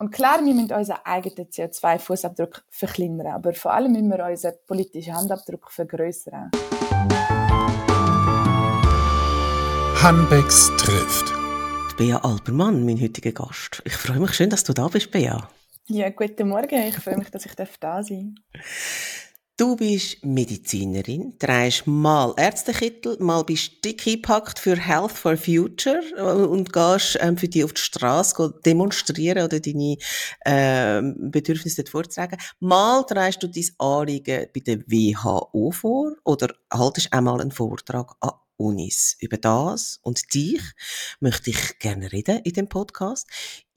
Und klar, wir müssen unseren eigenen CO2-Fußabdruck verkleinern, aber vor allem müssen wir unseren politischen Handabdruck vergrößern. Hanbecks trifft. Bea Albermann, mein heutiger Gast. Ich freue mich schön, dass du da bist, Bea. Ja, guten Morgen. Ich freue mich, dass ich da sein darf. Du bist Medizinerin, trägst mal Ärztekittel, mal bist du dick für Health for Future äh, und gehst ähm, für dich auf die Straße demonstrieren oder deine äh, Bedürfnisse dort vortragen. Mal trägst du dein Anliegen bei der WHO vor oder haltest einmal einen Vortrag an Unis. Über das und dich möchte ich gerne reden in dem Podcast.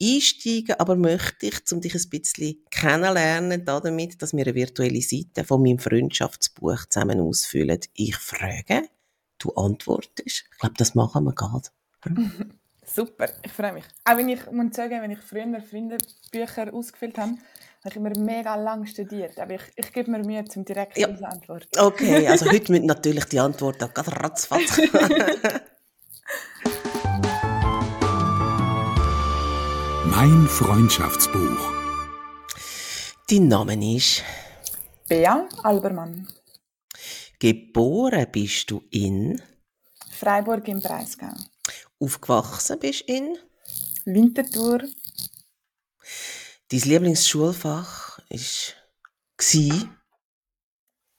Einsteigen aber möchte ich, um dich ein bisschen kennenlernen, damit, dass wir eine virtuelle Seite von meinem Freundschaftsbuch zusammen ausfüllen. Ich frage, du antwortest. Ich glaube, das machen wir gerade. Super, ich freue mich. Auch wenn ich muss sagen, wenn ich früher Freundebücher ausgefüllt habe, habe ich immer mega lang studiert, aber ich, ich gebe mir Mühe zum direkt ja. Antwort. Okay, also heute mit natürlich die Antwort auch gerade ratzfatz. mein Freundschaftsbuch. Dein Name ist? Bea Albermann. Geboren bist du in? Freiburg im Breisgau. Aufgewachsen bist in? Winterthur. Dein Lieblingsschulfach ist gsi?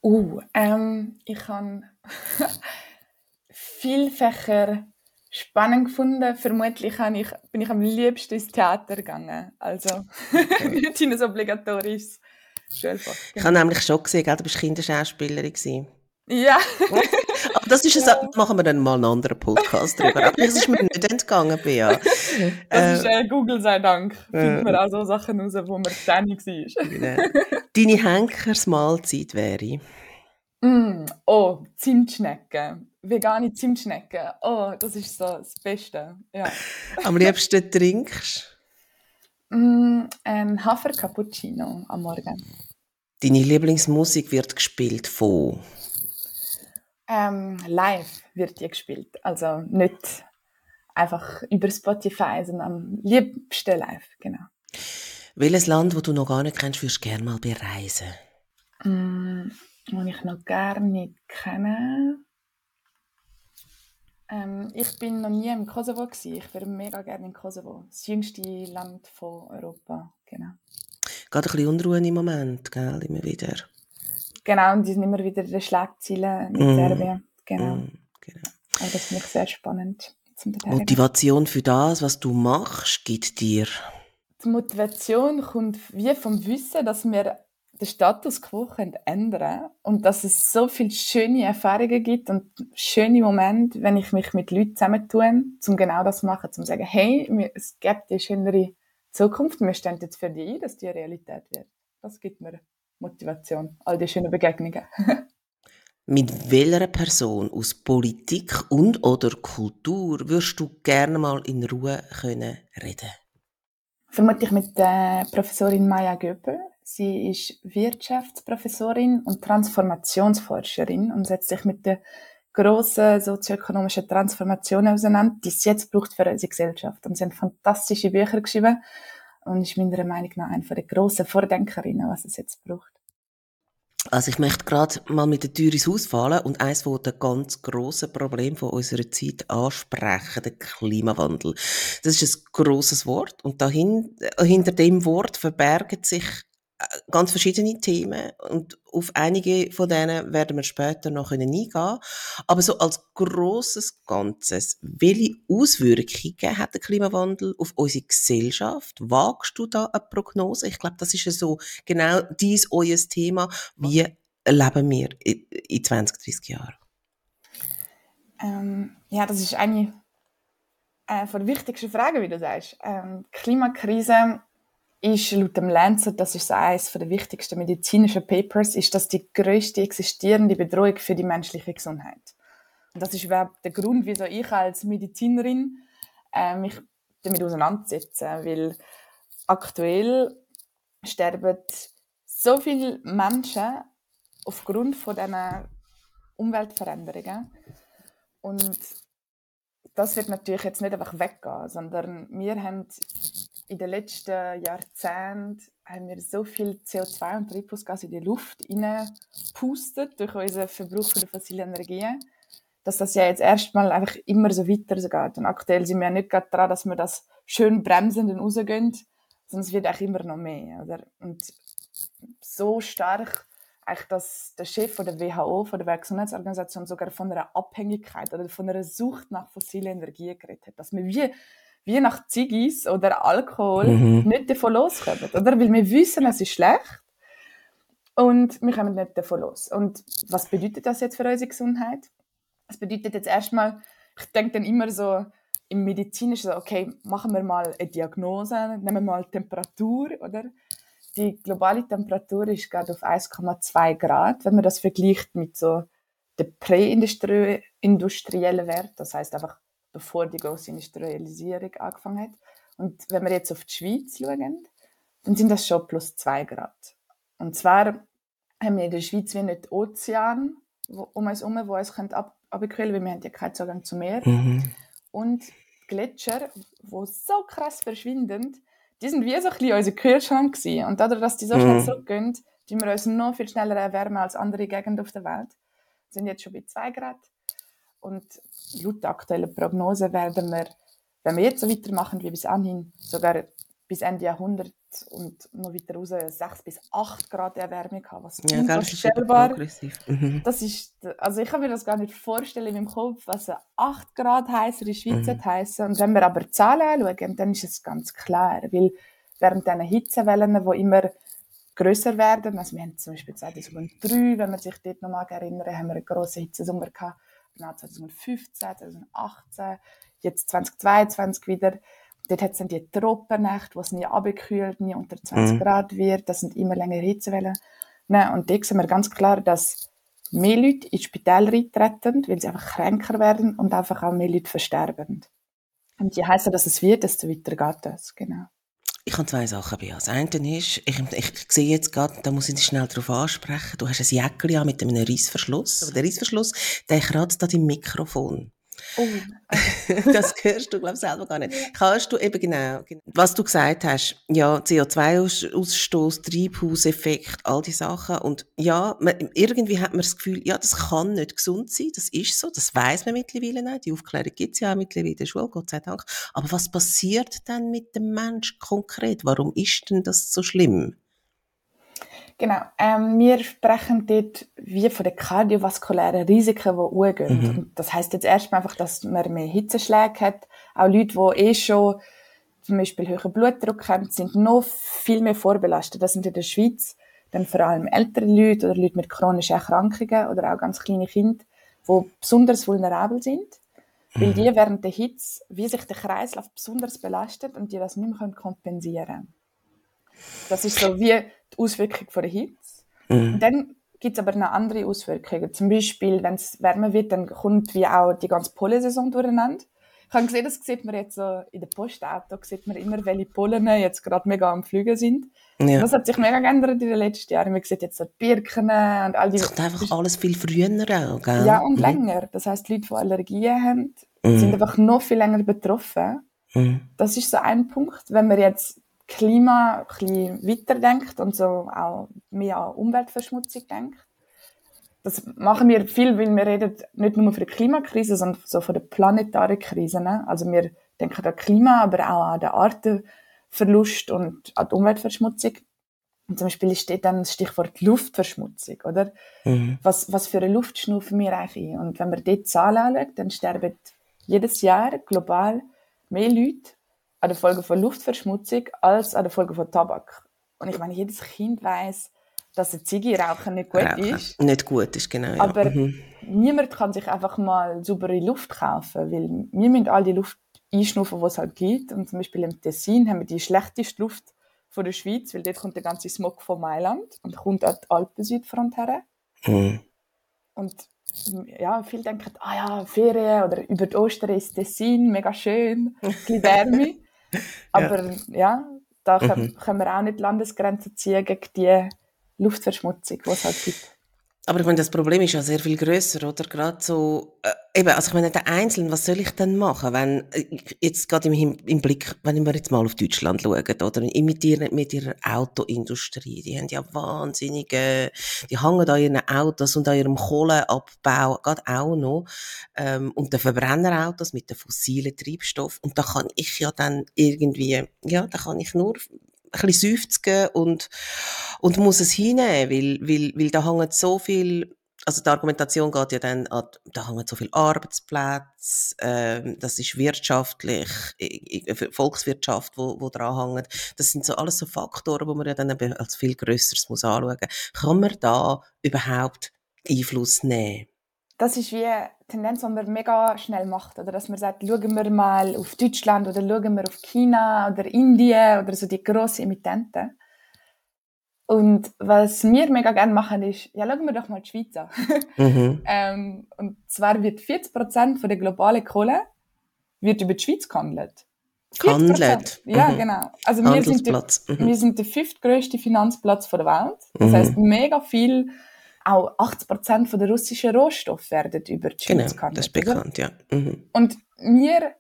Uh, ähm, ich habe viele Fächer spannend gefunden. Vermutlich ich, bin ich am liebsten ins Theater gegangen. Also nicht in ein obligatorisches Schulfach. Genau. Ich habe nämlich schon gesehen, du bist Kinderschauspielerin. Ja. Aber das ist ja. machen wir dann mal einen anderen Podcast drüber. Aber das ist mir nicht entgangen, Bea. Das ist äh, Google sei Dank. Findet man auch so Sachen raus, wo man ständig war. Genau. Deine Henkersmahlzeit wäre? Mm, oh, Zimtschnecken. Vegane Zimtschnecken. Oh, das ist so das Beste. Ja. Am liebsten trinkst mm, ein Hafer-Cappuccino am Morgen. Deine Lieblingsmusik wird gespielt von? Ähm, live wird die gespielt. Also nicht einfach über Spotify, sondern am liebsten live, genau. Welches Land, wo du noch gar nicht kennst, würdest du gerne mal bereisen? Mm, wo ich noch gar nicht kenne. Ähm, ich bin noch nie im Kosovo gewesen. Ich wäre mega gerne in Kosovo. Das jüngste Land von Europa, genau. Geht ein bisschen Unruhe im Moment, gell, immer wieder. Genau, und die sind immer wieder in Schlagzeilen mit mm. Serbien. Genau. Mm, genau. Aber das finde ich sehr spannend. Motivation für das, was du machst, gibt dir? Die Motivation kommt wie vom Wissen, dass wir den Status quo ändern können und dass es so viele schöne Erfahrungen gibt und schöne Momente, wenn ich mich mit Leuten zusammentue, um genau das zu machen, um zu sagen, hey, es gibt eine schönere Zukunft, wir stehen jetzt für dich ein, dass die Realität wird. Das gibt mir Motivation, all die schönen Begegnungen. Mit welcher Person aus Politik und oder Kultur würdest du gerne mal in Ruhe können reden? Vermutlich mit der Professorin Maya Göpel. Sie ist Wirtschaftsprofessorin und Transformationsforscherin und setzt sich mit der grossen sozioökonomischen Transformation auseinander, die es jetzt braucht für unsere Gesellschaft. Und sie haben fantastische Bücher geschrieben und ist meiner Meinung nach eine der grossen Vordenkerinnen, was es jetzt braucht. Also ich möchte gerade mal mit der Tür ins Haus fallen und eines von den ganz grossen Problemen von unserer Zeit ansprechen, der Klimawandel. Das ist ein grosses Wort und dahin, hinter dem Wort verbergen sich ganz verschiedene Themen und auf einige von denen werden wir später noch eingehen. Aber so als großes Ganzes, welche Auswirkungen hat der Klimawandel auf unsere Gesellschaft? Wagst du da eine Prognose? Ich glaube, das ist ja so genau dies euer Thema. Wie leben wir in 20, 30 Jahren? Ähm, ja, das ist eine äh, von der wichtigsten Fragen, wie du sagst. Ähm, Klimakrise ist laut dem Lancet, das ist eines der wichtigsten medizinischen Papers, ist das die größte existierende Bedrohung für die menschliche Gesundheit. Und das ist überhaupt der Grund, wieso ich als Medizinerin äh, mich damit auseinandersetze, weil aktuell sterben so viele Menschen aufgrund von diesen Umweltveränderungen und das wird natürlich jetzt nicht einfach weggehen, sondern wir haben in den letzten Jahrzehnten haben wir so viel CO2 und Treibhausgas in die Luft pustet durch unseren Verbrauch von fossilen Energien, dass das ja jetzt erstmal einfach immer so weiter geht. Und aktuell sind wir ja nicht gerade daran, dass wir das schön bremsen und rausgehen, sondern es wird auch immer noch mehr. Oder? Und so stark, eigentlich, dass der Chef von der WHO, von der Weltgesundheitsorganisation, sogar von einer Abhängigkeit oder von einer Sucht nach fossilen Energien geredet hat. Dass wir wie, wie nach Ziggis oder Alkohol mhm. nicht davon loskommen. Oder? Weil wir wissen, es ist schlecht und wir kommen nicht davon los. Und was bedeutet das jetzt für unsere Gesundheit? Das bedeutet jetzt erstmal, ich denke dann immer so, im Medizinischen, okay, machen wir mal eine Diagnose, nehmen wir mal Temperatur, oder? Die globale Temperatur ist gerade auf 1,2 Grad, wenn man das vergleicht mit so der präindustriellen Wert, das heißt einfach bevor die große Industrialisierung angefangen hat. Und wenn wir jetzt auf die Schweiz schauen, dann sind das schon plus 2 Grad. Und zwar haben wir in der Schweiz wie nicht Ozean um uns herum, wo uns ab abkühlen weil wir haben ja keinen Zugang zum Meer. Mhm. Und Gletscher, die so krass verschwinden, die sind wie so ein bisschen unser Kühlschrank gewesen. Und dadurch, dass die so schnell mhm. zurückgehen, die wir uns noch viel schneller erwärmen als andere Gegenden auf der Welt. Wir sind jetzt schon bei 2 Grad. Und laut der aktuellen Prognose werden wir, wenn wir jetzt so weitermachen wie bis anhin, sogar bis Ende Jahrhundert und noch weiter raus 6 bis 8 Grad Erwärmung haben, was ja, unvorstellbar ist. Mhm. Das ist, also ich kann mir das gar nicht vorstellen in meinem Kopf, was 8 Grad heißer in der Schweiz mhm. heißen. Und wenn wir aber die Zahlen anschauen, dann ist es ganz klar, weil während diesen Hitzewellen, die immer größer werden, also wir haben zum Beispiel 2003, wenn man sich dort noch mal erinnern, haben wir einen grossen Hitzesommer gehabt, dann 2015, 2018, jetzt 2022 wieder Dort hat es dann die Tropennächte, wo es nie abgekühlt, nie unter 20 mhm. Grad wird. Das sind immer längere Hitzewellen. Ne? Und da sehen wir ganz klar, dass mehr Leute ins Spital eintreten, weil sie einfach kränker werden und einfach auch mehr Leute versterben. Und je heißer dass es wird, desto weiter geht das. Genau. Ich habe zwei Sachen bei. Das eine ist, ich, ich, sehe jetzt gerade, da muss ich dich schnell darauf ansprechen, du hast ein Jäckchen mit einem Reissverschluss. Aber der Reissverschluss, der kratzt da dein Mikrofon. Oh, okay. das hörst du, glaube ich, selber gar nicht. Kannst du eben genau, genau, was du gesagt hast, ja, CO2-Ausstoß, Treibhauseffekt, all die Sachen. Und ja, man, irgendwie hat man das Gefühl, ja, das kann nicht gesund sein, das ist so, das weiß man mittlerweile nicht. Die Aufklärung gibt es ja auch mittlerweile in der Schule, Gott sei Dank. Aber was passiert denn mit dem Mensch konkret? Warum ist denn das so schlimm? Genau. Ähm, wir sprechen dort wie von den kardiovaskulären Risiken, die hochgehen. Mhm. Das heißt jetzt erstmal einfach, dass man mehr Hitzeschläge hat. Auch Leute, die eh schon zum Beispiel höheren Blutdruck haben, sind noch viel mehr vorbelastet. Das sind in der Schweiz dann vor allem ältere Leute oder Leute mit chronischen Erkrankungen oder auch ganz kleine Kinder, die besonders vulnerabel sind. Weil mhm. die während der Hitze, wie sich der Kreislauf besonders belastet und die das nicht mehr kompensieren können. Das ist so wie die Auswirkung von der Hitze. Mhm. dann gibt es aber noch andere Auswirkungen. Zum Beispiel, wenn es wärmer wird, dann kommt wie auch die ganze Pollensaison durcheinander. Ich habe gesehen, das sieht man jetzt so in den Postauto, sieht man immer, welche Pollen jetzt gerade mega am Fliegen sind. Ja. Das hat sich mega geändert in den letzten Jahren. Man sieht jetzt so die Birken und all die... Es kommt einfach alles viel früher auch, gell? Ja, und mhm. länger. Das heisst, Leute, die Allergien haben, mhm. sind einfach noch viel länger betroffen. Mhm. Das ist so ein Punkt. Wenn wir jetzt Klima ein bisschen weiterdenkt und so auch mehr an Umweltverschmutzung denkt. Das machen wir viel, weil wir reden nicht nur von der Klimakrise, sondern so von der planetaren Krise. Ne? Also wir denken an Klima, aber auch an den Artenverlust und an die Umweltverschmutzung. Und zum Beispiel steht dann das Stichwort Luftverschmutzung, oder? Mhm. Was, was für eine Luft schnaufen wir eigentlich ein? Und wenn man dort Zahlen anschaut, dann sterben jedes Jahr global mehr Leute an der Folge von Luftverschmutzung als an der Folge von Tabak. Und ich meine, jedes Kind weiß, dass ein Zigarre-Rauchen nicht gut Rauchen. ist. Nicht gut ist, genau. Ja. Aber mhm. niemand kann sich einfach mal saubere Luft kaufen, weil wir müssen all die Luft einschnuffen, die es halt gibt. Und zum Beispiel im Tessin haben wir die schlechteste Luft von der Schweiz, weil dort kommt der ganze Smog von Mailand und kommt an die Alpen-Südfront her. Mhm. Und ja, viele denken, ah ja, Ferien oder über die Ostern ist Tessin, mega schön, ein bisschen Wärme. Aber ja, ja da können, mhm. können wir auch nicht Landesgrenzen ziehen gegen die Luftverschmutzung, die es halt gibt. Aber ich meine, das Problem ist ja sehr viel größer, oder? Gerade so, äh, eben, also ich meine, der Einzelne, was soll ich denn machen, wenn, äh, jetzt gerade im, im Blick, wenn wir jetzt mal auf Deutschland schauen, oder? Mit ihrer, mit ihrer Autoindustrie, die haben ja wahnsinnige, die hängen an ihren Autos und an ihrem Kohleabbau, gerade auch noch, ähm, und den Verbrennerautos mit den fossilen Treibstoff. Und da kann ich ja dann irgendwie, ja, da kann ich nur ein bisschen seufzen und, und muss es hinnehmen, weil, weil, weil da hängt so viel, also die Argumentation geht ja dann an, da hängen so viele Arbeitsplätze, äh, das ist wirtschaftlich, Volkswirtschaft, wo, wo dran hängt. Das sind so alles so Faktoren, wo man ja dann als viel Größeres muss anschauen. Kann man da überhaupt Einfluss nehmen? Das ist wie eine Tendenz, die man mega schnell macht. Oder dass man sagt, schauen wir mal auf Deutschland oder schauen wir auf China oder Indien oder so die grossen Emittenten. Und was wir mega gerne machen, ist, ja, schauen wir doch mal die Schweiz an. Mhm. ähm, und zwar wird 40 Prozent der globalen Kohle wird über die Schweiz gehandelt. Gehandelt? Ja, mhm. genau. Also wir sind, der, mhm. wir sind der fünftgrößte Finanzplatz der Welt. Das mhm. heißt, mega viel auch 80 Prozent der russischen Rohstoffe werden über die Schweiz genau, gehandelt. das ist bekannt, ja. Mhm. Und wir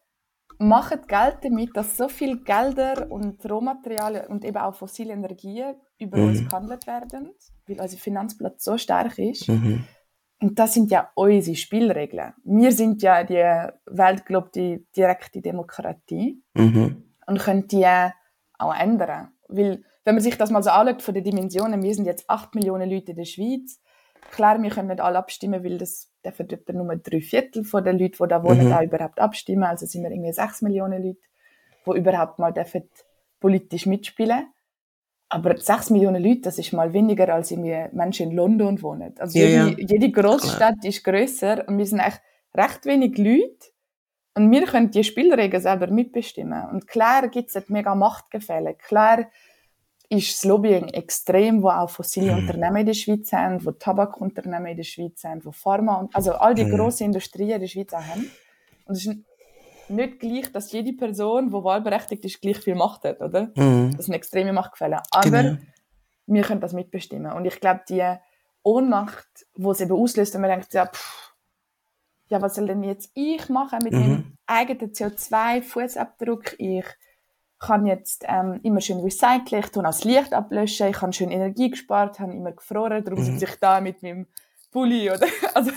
machen Geld damit, dass so viele Gelder und Rohmaterialien und eben auch fossile Energien über mhm. uns gehandelt werden, weil unser Finanzplatz so stark ist. Mhm. Und das sind ja unsere Spielregeln. Wir sind ja die weltgelobte direkte Demokratie mhm. und können die auch ändern. Weil, wenn man sich das mal so anschaut von den Dimensionen, wir sind jetzt 8 Millionen Leute in der Schweiz, Klar, wir können nicht alle abstimmen, weil das dürfen etwa nur drei Viertel von den Leuten, die da wohnen, mhm. auch überhaupt abstimmen. Also sind wir irgendwie sechs Millionen Leute, die überhaupt mal dürfen politisch mitspielen aber sechs Millionen Leute, das ist mal weniger, als irgendwie Menschen in London wohnen. Also ja, jede, ja. jede Großstadt ist größer und wir sind echt recht wenig Leute. Und wir können die Spielregeln selber mitbestimmen. Und klar gibt es mega Machtgefälle. Klar ist das Lobbying extrem, wo auch fossile mm. Unternehmen in der Schweiz haben, wo Tabakunternehmen in der Schweiz haben, wo Pharma und also all die mm. grossen Industrien in der Schweiz auch haben. Und es ist nicht gleich, dass jede Person, die wahlberechtigt ist, gleich viel Macht hat, oder? Mm. Das sind extreme Machtgefälle. Aber genau. wir können das mitbestimmen. Und ich glaube, die Ohnmacht, die es eben auslöst, wenn man denkt, ja, pff, ja, was soll denn jetzt ich machen mit -hmm. meinem eigenen CO2-Fußabdruck? Ich kann jetzt ähm, immer schön recyceln, ich auch das Licht ablöschen, ich habe schön Energie gespart, habe immer gefroren, darum mhm. sitze ich da mit meinem Pulli oder also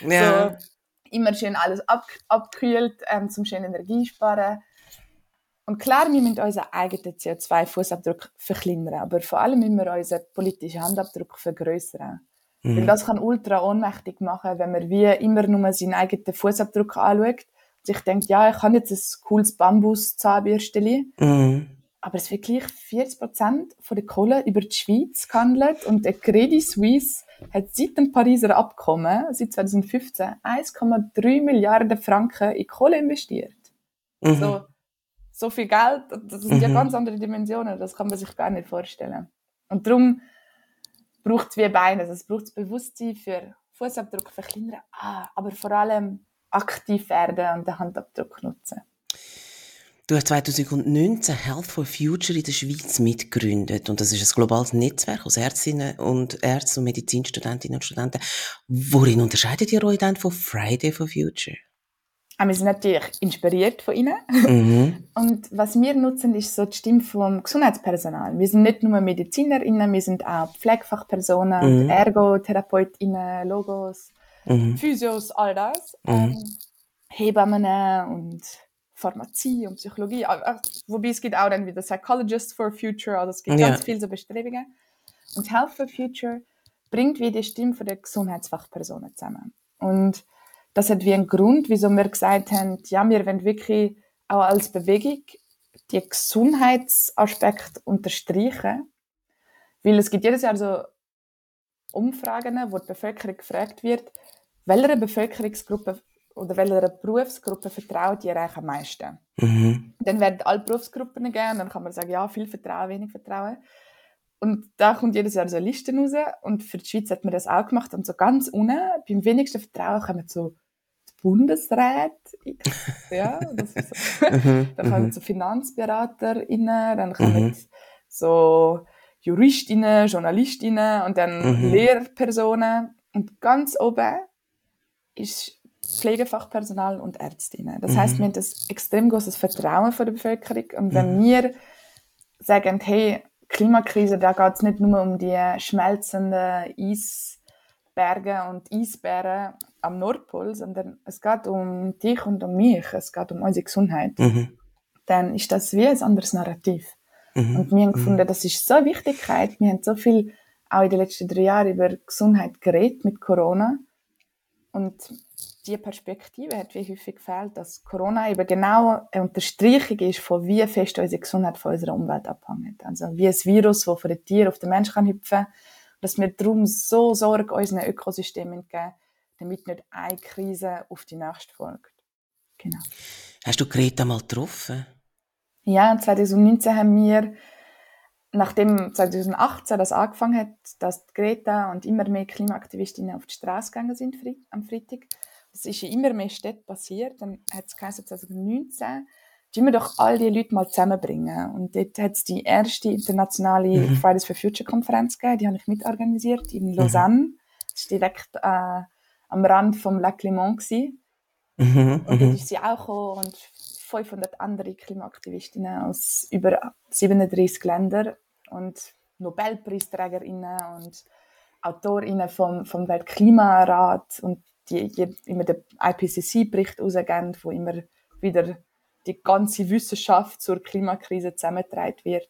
ja. so immer schön alles ab, abgekühlt, ähm, zum schön Energie sparen. Und klar, wir müssen unseren eigenen CO2-Fußabdruck verkleinern, aber vor allem müssen wir unseren politischen Handabdruck vergrößern. Mhm. Weil das kann ultra ohnmächtig machen, wenn man wie immer nur seinen eigenen Fußabdruck anschaut sich denkt, ja, ich habe jetzt ein cooles Bambus-Zahnbürstchen, mhm. aber es wird gleich 40 Prozent von der Kohle über die Schweiz gehandelt und der Credit Suisse hat seit dem Pariser Abkommen, seit 2015, 1,3 Milliarden Franken in Kohle investiert. Mhm. So, so viel Geld, das sind mhm. ja ganz andere Dimensionen, das kann man sich gar nicht vorstellen. Und darum braucht es wie Beine, also es braucht Bewusstsein für Fußabdruck verkleinern, ah, aber vor allem aktiv werden und den Handabdruck nutzen. Du hast 2019 Health for Future in der Schweiz mitgegründet und das ist ein globales Netzwerk aus Ärztinnen und Ärzten und Medizinstudentinnen und Studenten. Worin unterscheidet ihr euch dann von Friday for Future? Ah, wir sind natürlich inspiriert von ihnen. Mhm. Und was wir nutzen, ist so die Stimme vom Gesundheitspersonal. Wir sind nicht nur MedizinerInnen, wir sind auch Pflegefachpersonen, mhm. Ergotherapeutinnen, Logos, mhm. Physios, all das. Mhm. Ähm, Hebammen und Pharmazie und Psychologie. Wobei es gibt auch dann wieder Psychologists for Future, also es gibt ja. ganz viele so Bestrebungen. Und Health for Future bringt wie die Stimme der Gesundheitsfachpersonen zusammen. Und das hat wie einen Grund, wieso wir gesagt haben, ja, wir wollen wirklich auch als Bewegung die Gesundheitsaspekt unterstreichen. Weil es gibt jedes Jahr so Umfragen, wo die Bevölkerung gefragt wird, welcher Bevölkerungsgruppe oder welcher Berufsgruppe vertraut ihr eigentlich am meisten? Mhm. Dann werden alle Berufsgruppen gegeben, dann kann man sagen, ja, viel Vertrauen, wenig Vertrauen. Und da kommt jedes Jahr so eine Liste raus und für die Schweiz hat man das auch gemacht und so ganz unten, beim wenigsten Vertrauen kommen so die Bundesräte, ja, das ist so. Mhm, dann kommen mhm. so FinanzberaterInnen, dann kommen mhm. so Juristinnen, Journalistinnen und dann. Lehrpersonen Und ganz oben ist Pflegefachpersonal und Ärztinnen. Das mhm. heißt, wir haben ein extrem großes Vertrauen von der Bevölkerung. Und wenn mhm. wir sagen, hey, Klimakrise, da geht es nicht nur um die schmelzenden Eisberge und Eisbären am Nordpol, sondern es geht um dich und um mich, es geht um unsere Gesundheit. Mhm. Dann ist das wie ein anderes Narrativ. Mhm. Und wir haben mhm. gefunden, das ist so eine Wichtigkeit. Wir haben so viel auch in den letzten drei Jahren über Gesundheit geredet mit Corona. Und diese Perspektive hat wie häufig gefehlt, dass Corona eben genau eine Unterstreichung ist von wie fest unsere Gesundheit von unserer Umwelt abhängt. Also wie ein Virus, das von einem Tier auf den Menschen kann hüpfen kann. Dass wir darum so Sorge unseren Ökosystemen geben, damit nicht eine Krise auf die nächste folgt. Genau. Hast du Greta mal getroffen? Ja, 2019 haben wir, nachdem 2018 das angefangen hat, dass Greta und immer mehr Klimaaktivistinnen auf die Straße gegangen sind am Freitag, das ist in immer mehr Städten passiert. Dann hat es 2019, tun wir doch all die Leute mal zusammenbringen. Und dort hat es die erste internationale mhm. Fridays for Future Konferenz gegeben, die habe ich mitorganisiert in mhm. Lausanne. Mhm. Das war direkt äh, am Rand vom Lac Léman. Mhm. Und dort mhm. ist sie auch gekommen und 500 andere Klimaaktivistinnen aus über 37 Ländern und Nobelpreisträgerinnen und Autorinnen vom, vom Weltklimarat und die, die immer den IPCC-Bericht rausgeben, wo immer wieder die ganze Wissenschaft zur Klimakrise zusammengetragen wird.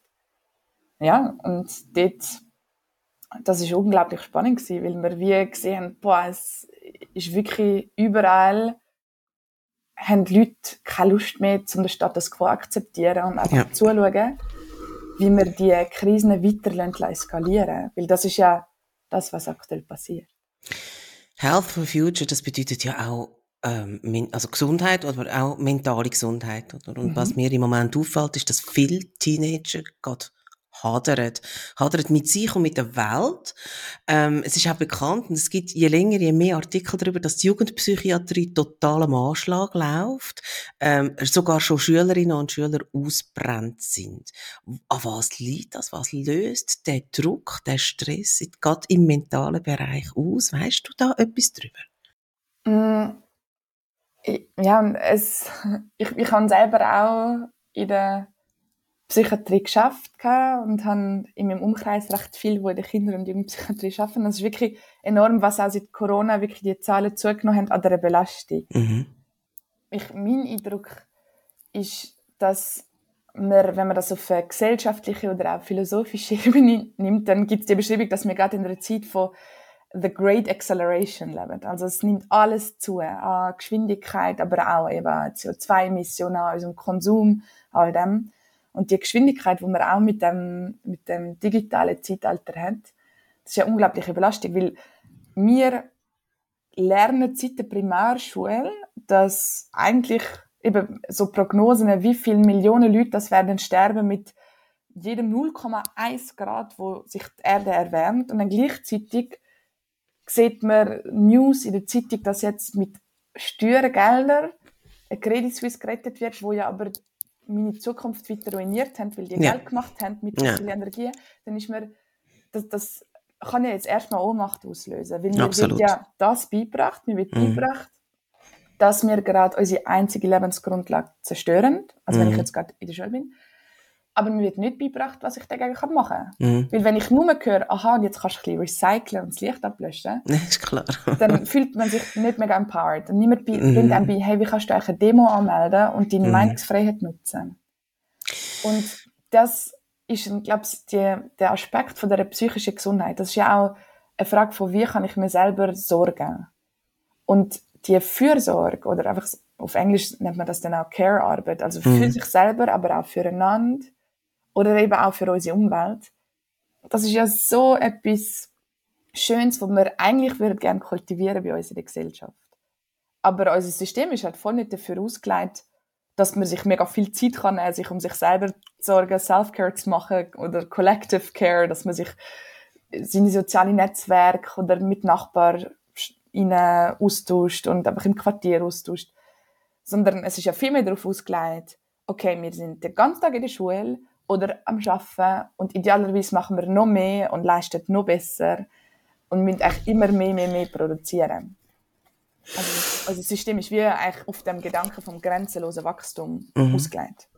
Ja, und dort, das ist unglaublich spannend gewesen, weil wir wie gesehen haben, boah, es ist wirklich überall haben die Leute keine Lust mehr, um den Status quo akzeptieren und einfach ja. zuschauen, wie wir die Krisen weiter eskalieren Weil das ist ja das, was aktuell passiert. Health for Future, das bedeutet ja auch ähm, also Gesundheit oder auch mentale Gesundheit. Oder? Und mhm. was mir im Moment auffällt, ist, dass viele Teenager gerade hadert. Hadert mit sich und mit der Welt. Ähm, es ist auch bekannt, und es gibt je länger, je mehr Artikel darüber, dass die Jugendpsychiatrie total am Anschlag läuft. Ähm, sogar schon Schülerinnen und Schüler ausbrennt sind. An was liegt das? Was löst der Druck, der Stress, gerade im mentalen Bereich aus? Weißt du da etwas drüber? Mm, ja, es, ich, ich habe selber auch in der Psychiatrie geschafft und habe in meinem Umkreis recht viel, wo in der Kinder- und Jugendpsychiatrie arbeiten. Das ist wirklich enorm, was auch seit Corona wirklich die Zahlen zugenommen haben an der Belastung. Mhm. Ich, mein Eindruck ist, dass man, wenn man das auf eine gesellschaftliche oder auch philosophische Ebene nimmt, dann gibt es die Beschreibung, dass wir gerade in einer Zeit von The Great Acceleration leben. Also es nimmt alles zu, an Geschwindigkeit, aber auch eben CO2-Emissionen, an unserem Konsum, all dem. Und die Geschwindigkeit, die man auch mit dem, mit dem digitalen Zeitalter hat, das ist eine unglaubliche Belastung, weil wir lernen seit der Primärschule, dass eigentlich eben so Prognosen, wie viele Millionen Leute das werden sterben mit jedem 0,1 Grad, wo sich die Erde erwärmt. Und dann gleichzeitig sieht man News in der Zeitung, dass jetzt mit Steuergeldern ein Credit Suisse gerettet wird, wo ja aber meine Zukunft weiter ruiniert haben, weil die ja. Geld gemacht haben mit ja. viel Energie, dann ist mir, das, das kann ja jetzt erstmal Ohnmacht auslösen. Weil mir Absolut. wird ja das beigebracht, mir wird mhm. beigebracht, dass wir gerade unsere einzige Lebensgrundlage zerstören, also mhm. wenn ich mhm. jetzt gerade in der Schule bin, aber mir wird nicht beigebracht, was ich dagegen machen kann. Mhm. Weil wenn ich nur höre, aha, und jetzt kannst du ein bisschen recyceln und das Licht ablöschen, ist klar. dann fühlt man sich nicht mehr empowered. Und niemand mhm. bringt einem bei, hey, wie kannst du eine Demo anmelden und deine mhm. Meinungsfreiheit nutzen. Und das ist, glaube ich, die, der Aspekt von der psychischen Gesundheit. Das ist ja auch eine Frage von, wie kann ich mir selber sorgen. Und die Fürsorge, oder einfach auf Englisch nennt man das dann auch Care-Arbeit, also für mhm. sich selber, aber auch füreinander, oder eben auch für unsere Umwelt. Das ist ja so etwas Schönes, was wir eigentlich würden gerne kultivieren bei uns in der Gesellschaft. Aber unser System ist halt voll nicht dafür ausgelegt, dass man sich mega viel Zeit kann nehmen, sich um sich selber zu sorgen, Self-Care zu machen oder Collective Care, dass man sich seine sozialen Netzwerke oder mit Nachbarn austauscht und einfach im Quartier austauscht. Sondern es ist ja viel mehr darauf ausgelegt, okay, wir sind den ganzen Tag in der Schule oder am Arbeiten und idealerweise machen wir noch mehr und leisten noch besser. und müssen eigentlich immer mehr, mehr, mehr produzieren. Also, also das System ist wie eigentlich auf dem Gedanken vom grenzenlosen Wachstum mhm. ausgelegt.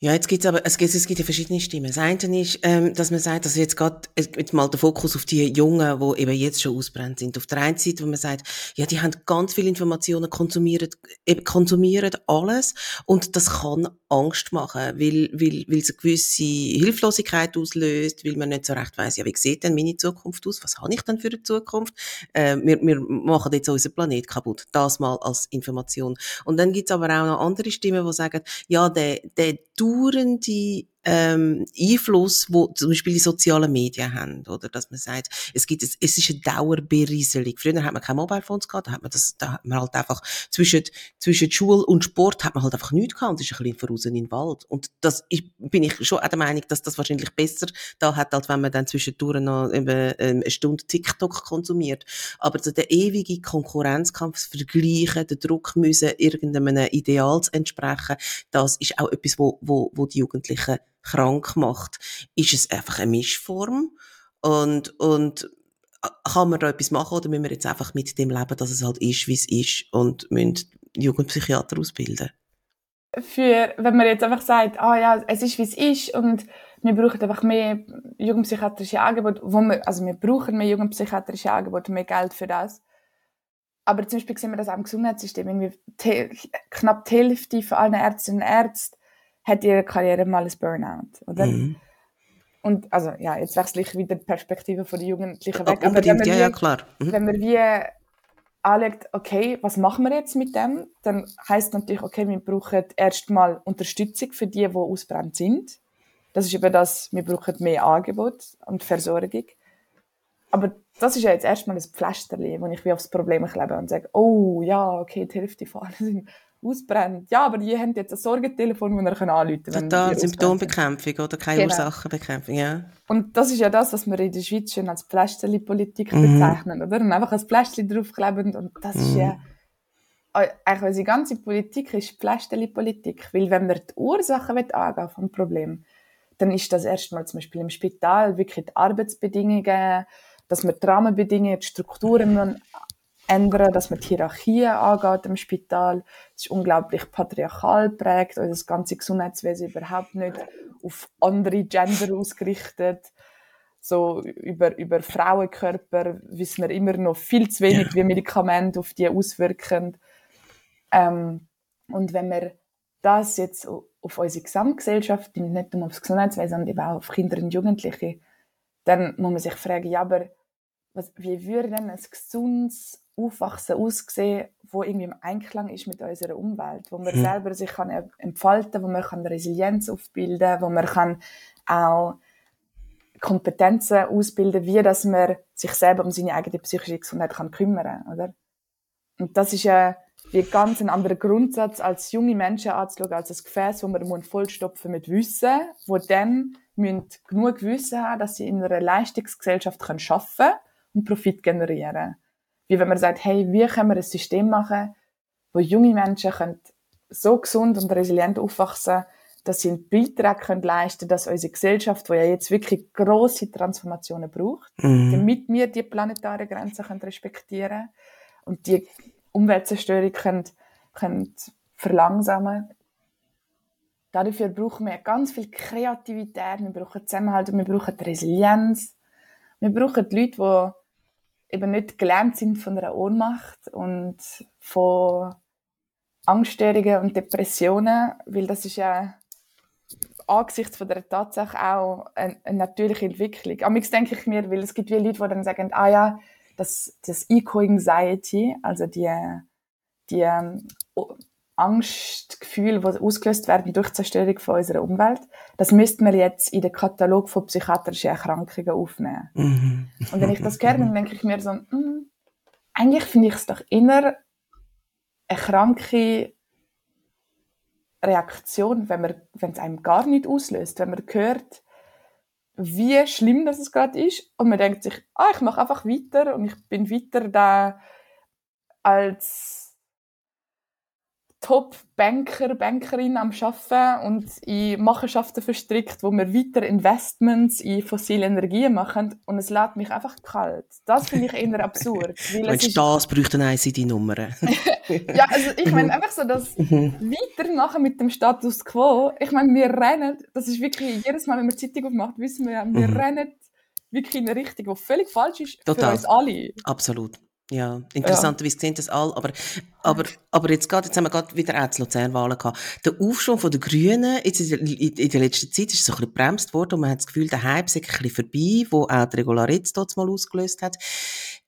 Ja, jetzt gibt's aber, es gibt, es gibt ja verschiedene Stimmen. Das eine ist, ähm, dass man sagt, dass jetzt gerade, jetzt mal der Fokus auf die Jungen, die eben jetzt schon ausbrennt sind. Auf der einen Seite, wo man sagt, ja, die haben ganz viele Informationen, konsumieren, eben konsumieren alles und das kann Angst machen, weil, weil, weil es eine gewisse Hilflosigkeit auslöst, weil man nicht so recht weiss, ja, wie sieht denn meine Zukunft aus? Was habe ich denn für eine Zukunft? Äh, wir, wir machen jetzt unseren Planet kaputt. Das mal als Information. Und dann gibt's aber auch noch andere Stimmen, die sagen, ja, der, der dauernde ähm, Einfluss, wo zum Beispiel die sozialen Medien haben, oder dass man sagt, es gibt, es, es ist eine Dauerberieselung. Früher hat man keine Mobile Phones gehabt, da hat man das, da hat man halt einfach zwischen, zwischen Schule und Sport hat man halt einfach nichts gehabt und ist ein bisschen voraus in den Wald. Und das ist, bin ich schon auch der Meinung, dass das wahrscheinlich besser da hat, als wenn man dann zwischendurch noch eben, ähm, eine Stunde TikTok konsumiert. Aber so der ewige Konkurrenzkampf, das Vergleichen, der Druck müssen, irgendeinem Ideal zu entsprechen, das ist auch etwas, wo, wo, wo die Jugendlichen krank macht, ist es einfach eine Mischform und, und äh, kann man da etwas machen oder müssen wir jetzt einfach mit dem leben, dass es halt ist, wie es ist und müssen Jugendpsychiater ausbilden? Für, wenn man jetzt einfach sagt, ah ja, es ist, wie es ist und wir brauchen einfach mehr jugendpsychiatrische Angebote, wo wir, also wir brauchen mehr jugendpsychiatrische Angebote, mehr Geld für das. Aber zum Beispiel sehen wir das auch im Gesundheitssystem. Irgendwie knapp die Hälfte von allen Ärztinnen und Ärzten hat ihre Karriere mal ein Burnout, oder? Mhm. Und also ja, jetzt wechsle ich wieder die Perspektive von den Jugendlichen weg. Oh, unbedingt, ja, wie, ja, klar. Mhm. Wenn wir wie anschaut, okay, was machen wir jetzt mit dem? Dann heißt natürlich, okay, wir brauchen erstmal Unterstützung für die, die ausbrennt sind. Das ist eben das, wir brauchen mehr Angebot und Versorgung. Aber das ist ja jetzt erstmal ein Pflasterli, wo ich wie aufs Problem klebe und sage, oh ja, okay, die Hälfte allen sind ausbrennt. Ja, aber die haben jetzt ein Sorgentelefon, das ihr anrufen könnt. Total, Symptombekämpfung oder keine genau. Ursachenbekämpfung, ja. Und das ist ja das, was wir in der Schweiz schon als Pflästerli-Politik mhm. bezeichnen, oder? Und einfach ein Pflästerli draufkleben und das mhm. ist ja äh, eigentlich unsere ganze Politik ist Pflästerli-Politik, weil wenn man die Ursachen angehen vom Problem, dann ist das erstmal zum Beispiel im Spital wirklich die Arbeitsbedingungen, dass man die Rahmenbedingungen, die Strukturen ändern, dass man die Hierarchie angeht im Spital. Es ist unglaublich patriarchal prägt und das ganze Gesundheitswesen überhaupt nicht auf andere Gender ausgerichtet. So über, über Frauenkörper wissen wir immer noch viel zu wenig, wie Medikamente auf die auswirken. Ähm, und wenn wir das jetzt auf unsere Gesamtgesellschaft, nicht nur aufs Gesundheitswesen, sondern eben auch auf Kinder und Jugendliche, dann muss man sich fragen, ja, aber was, wie würde denn ein gesundes Aufwachsen aussehen, wo irgendwie im Einklang ist mit unserer Umwelt, wo man mhm. selber sich kann entfalten, wo man kann Resilienz aufbilden, wo man kann auch Kompetenzen ausbilden, wie dass man sich selber um seine eigene psychische Gesundheit kann kümmern, oder? Und das ist ja wie ganz ein anderer Grundsatz als junge Menschen anzuschauen, als ein Gefäß, wo man vollstopfen mit Wissen, wo dann müssen genug Wissen haben, dass sie in einer Leistungsgesellschaft können arbeiten und Profit generieren wie wenn man sagt, hey, wie können wir ein System machen, wo junge Menschen können so gesund und resilient aufwachsen dass sie einen Beitrag können leisten dass unsere Gesellschaft, die ja jetzt wirklich große Transformationen braucht, mhm. damit wir die planetare Grenzen können respektieren und die Umweltzerstörung können, können verlangsamen Dafür brauchen wir ganz viel Kreativität, wir brauchen Zusammenhalt, wir brauchen Resilienz. Wir brauchen die Leute, die eben nicht gelernt sind von einer Ohnmacht und von Angststörungen und Depressionen, weil das ist ja angesichts von der Tatsache auch eine, eine natürliche Entwicklung. Am denke ich mir, weil es gibt wie Leute, die dann sagen, ah ja, das, das Eco-Anxiety, also die, die Angstgefühle, die ausgelöst werden durch die Zerstörung von unserer Umwelt, das müsste man jetzt in den Katalog von psychiatrischen Erkrankungen aufnehmen. Mhm. Und wenn ich das höre, dann denke ich mir so, mh, hm, eigentlich finde ich es doch immer eine kranke Reaktion, wenn man, wenn es einem gar nicht auslöst, wenn man hört, wie schlimm das es gerade ist und man denkt sich, ah, ich mache einfach weiter und ich bin weiter da als Top-Banker, Bankerin am Arbeiten und in Machenschaften verstrickt, wo wir weiter Investments in fossile Energien machen und es lässt mich einfach kalt. Das finde ich eher absurd. Weil ist, das bräuchte eine ICD-Nummer. ja, also ich meine einfach so, dass weitermachen mit dem Status Quo, ich meine, wir rennen, das ist wirklich, jedes Mal, wenn wir Zeitung aufmacht, wissen wir, wir mhm. rennen wirklich in eine Richtung, die völlig falsch ist Total. für uns alle. Absolut. Ja, interessanterweise ja. sehen das alle, aber, aber, aber jetzt, grad, jetzt haben wir gerade wieder auch die Luzernwahlen gehabt. Der Aufschwung der Grünen jetzt in, der, in der letzten Zeit ist so ein bisschen gebremst worden und man hat das Gefühl, der Hype ist ein bisschen vorbei, wo auch die Regularitz dort mal ausgelöst hat.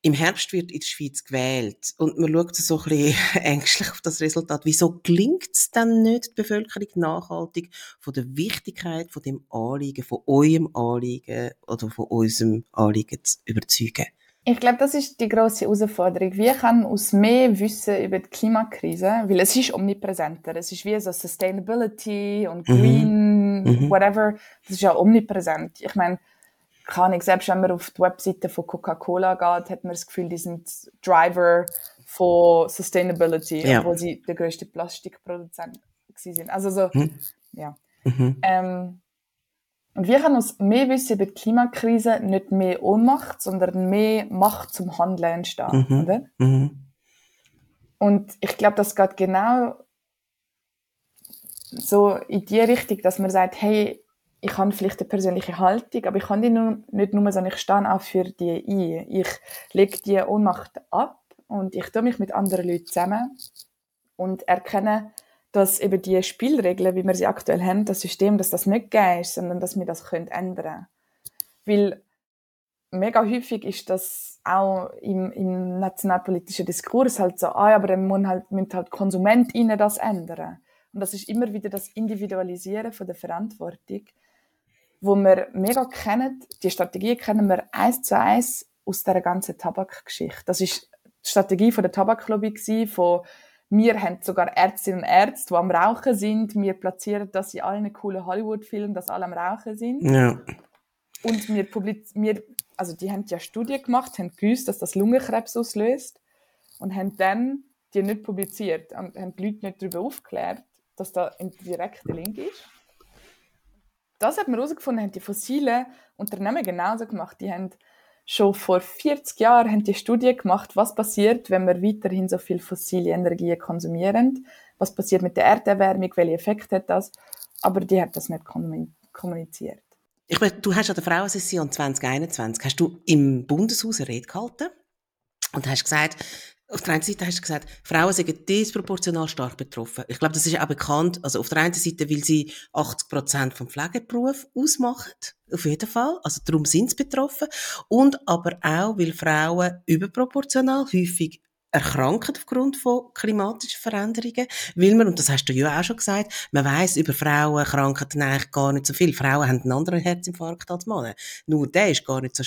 Im Herbst wird in der Schweiz gewählt und man schaut so ein bisschen ängstlich auf das Resultat. Wieso gelingt es denn nicht, die Bevölkerung nachhaltig von der Wichtigkeit von dem Anliegen, von eurem Anliegen oder von unserem Anliegen zu überzeugen? Ich glaube, das ist die große Herausforderung. Wir können aus mehr Wissen über die Klimakrise, weil es ist omnipräsenter. Es ist wie so Sustainability und mhm. Green, mhm. whatever. Das ist ja omnipräsent. Ich meine, kann ich selbst wenn man auf die Webseite von Coca-Cola geht, hat man das Gefühl, die sind Driver von Sustainability, ja. obwohl sie der größte Plastikproduzent sind. Also so, mhm. ja. Mhm. Ähm, und wir haben uns mehr wissen über die Klimakrise, nicht mehr Ohnmacht, sondern mehr Macht zum Handeln entstehen, mhm. oder? Mhm. Und ich glaube, das geht genau so in die Richtung, dass man sagt, hey, ich habe vielleicht eine persönliche Haltung, aber ich kann die nur, nicht nur sagen, ich stehe auch für die ein. Ich lege die Ohnmacht ab und ich tue mich mit anderen Leuten zusammen und erkenne, dass eben die Spielregeln, wie wir sie aktuell haben, das System, dass das nicht gegeben ist, sondern dass wir das können ändern Weil mega häufig ist das auch im, im nationalpolitischen Diskurs halt so, ah, aber dann müssen halt, müssen halt KonsumentInnen das ändern. Und das ist immer wieder das Individualisieren von der Verantwortung, wo wir mega kennen, die Strategie kennen wir eins zu eins aus der ganzen Tabakgeschichte. Das ist die Strategie von der Tabaklobby von wir haben sogar Ärztinnen und Ärzte, die am Rauchen sind. Wir platzieren das in allen coolen Hollywood-Filmen, dass alle am Rauchen sind. Ja. Und wir, wir also die haben ja Studien gemacht, haben gewusst, dass das Lungenkrebs auslöst und haben dann die nicht publiziert und haben die Leute nicht darüber aufgeklärt, dass da ein direkter Link ist. Das hat man herausgefunden, haben die fossilen Unternehmen genauso gemacht. Die haben schon vor 40 Jahren haben die Studie gemacht, was passiert, wenn wir weiterhin so viel fossile Energie konsumieren. Was passiert mit der Erderwärmung, welche Effekte hat das? Aber die hat das nicht kommuniziert. Ich meine, du hast an der Frauensession 2021 hast du im Bundeshaus eine Rede gehalten und hast gesagt, auf der einen Seite hast du gesagt, Frauen sind disproportional stark betroffen. Ich glaube, das ist auch bekannt. Also auf der einen Seite, weil sie 80 Prozent vom Pflegeberuf ausmachen. Auf jeden Fall. Also darum sind sie betroffen. Und aber auch, weil Frauen überproportional häufig erkranken aufgrund von klimatischen Veränderungen, weil man, und das hast du ja auch schon gesagt, man weiß über Frauen Krankheiten eigentlich gar nicht so viel. Frauen haben einen anderen Herzinfarkt als Männer. Nur der ist gar nicht so,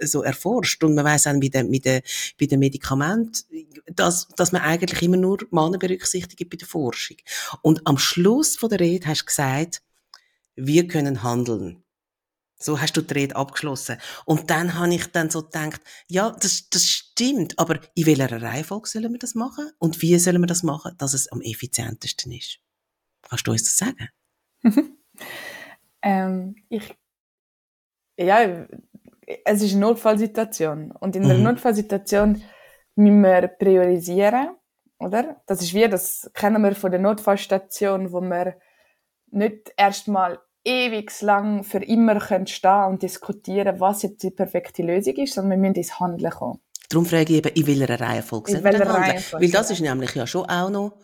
so erforscht. Und man weiß auch bei den, bei den, bei den Medikamenten, dass, dass man eigentlich immer nur Männer berücksichtigt bei der Forschung. Und am Schluss von der Rede hast du gesagt, wir können handeln. So hast du die Rede abgeschlossen. Und dann habe ich dann so gedacht, ja, das, das stimmt, aber in welcher Reihenfolge sollen wir das machen? Und wie sollen wir das machen, dass es am effizientesten ist? Kannst du uns das sagen? ähm, ich, ja, es ist eine Notfallsituation. Und in mhm. Notfallsituation müssen wir priorisieren, oder? Das ist wie, das kennen wir von der Notfallstation, wo wir nicht erstmal ewig lang für immer können stehen und diskutieren, was jetzt die perfekte Lösung ist, sondern wir müssen ins Handeln kommen. Darum frage ich eben, in welcher Reihenfolge in welcher Reihenfolge, Weil das ist nämlich ja schon auch noch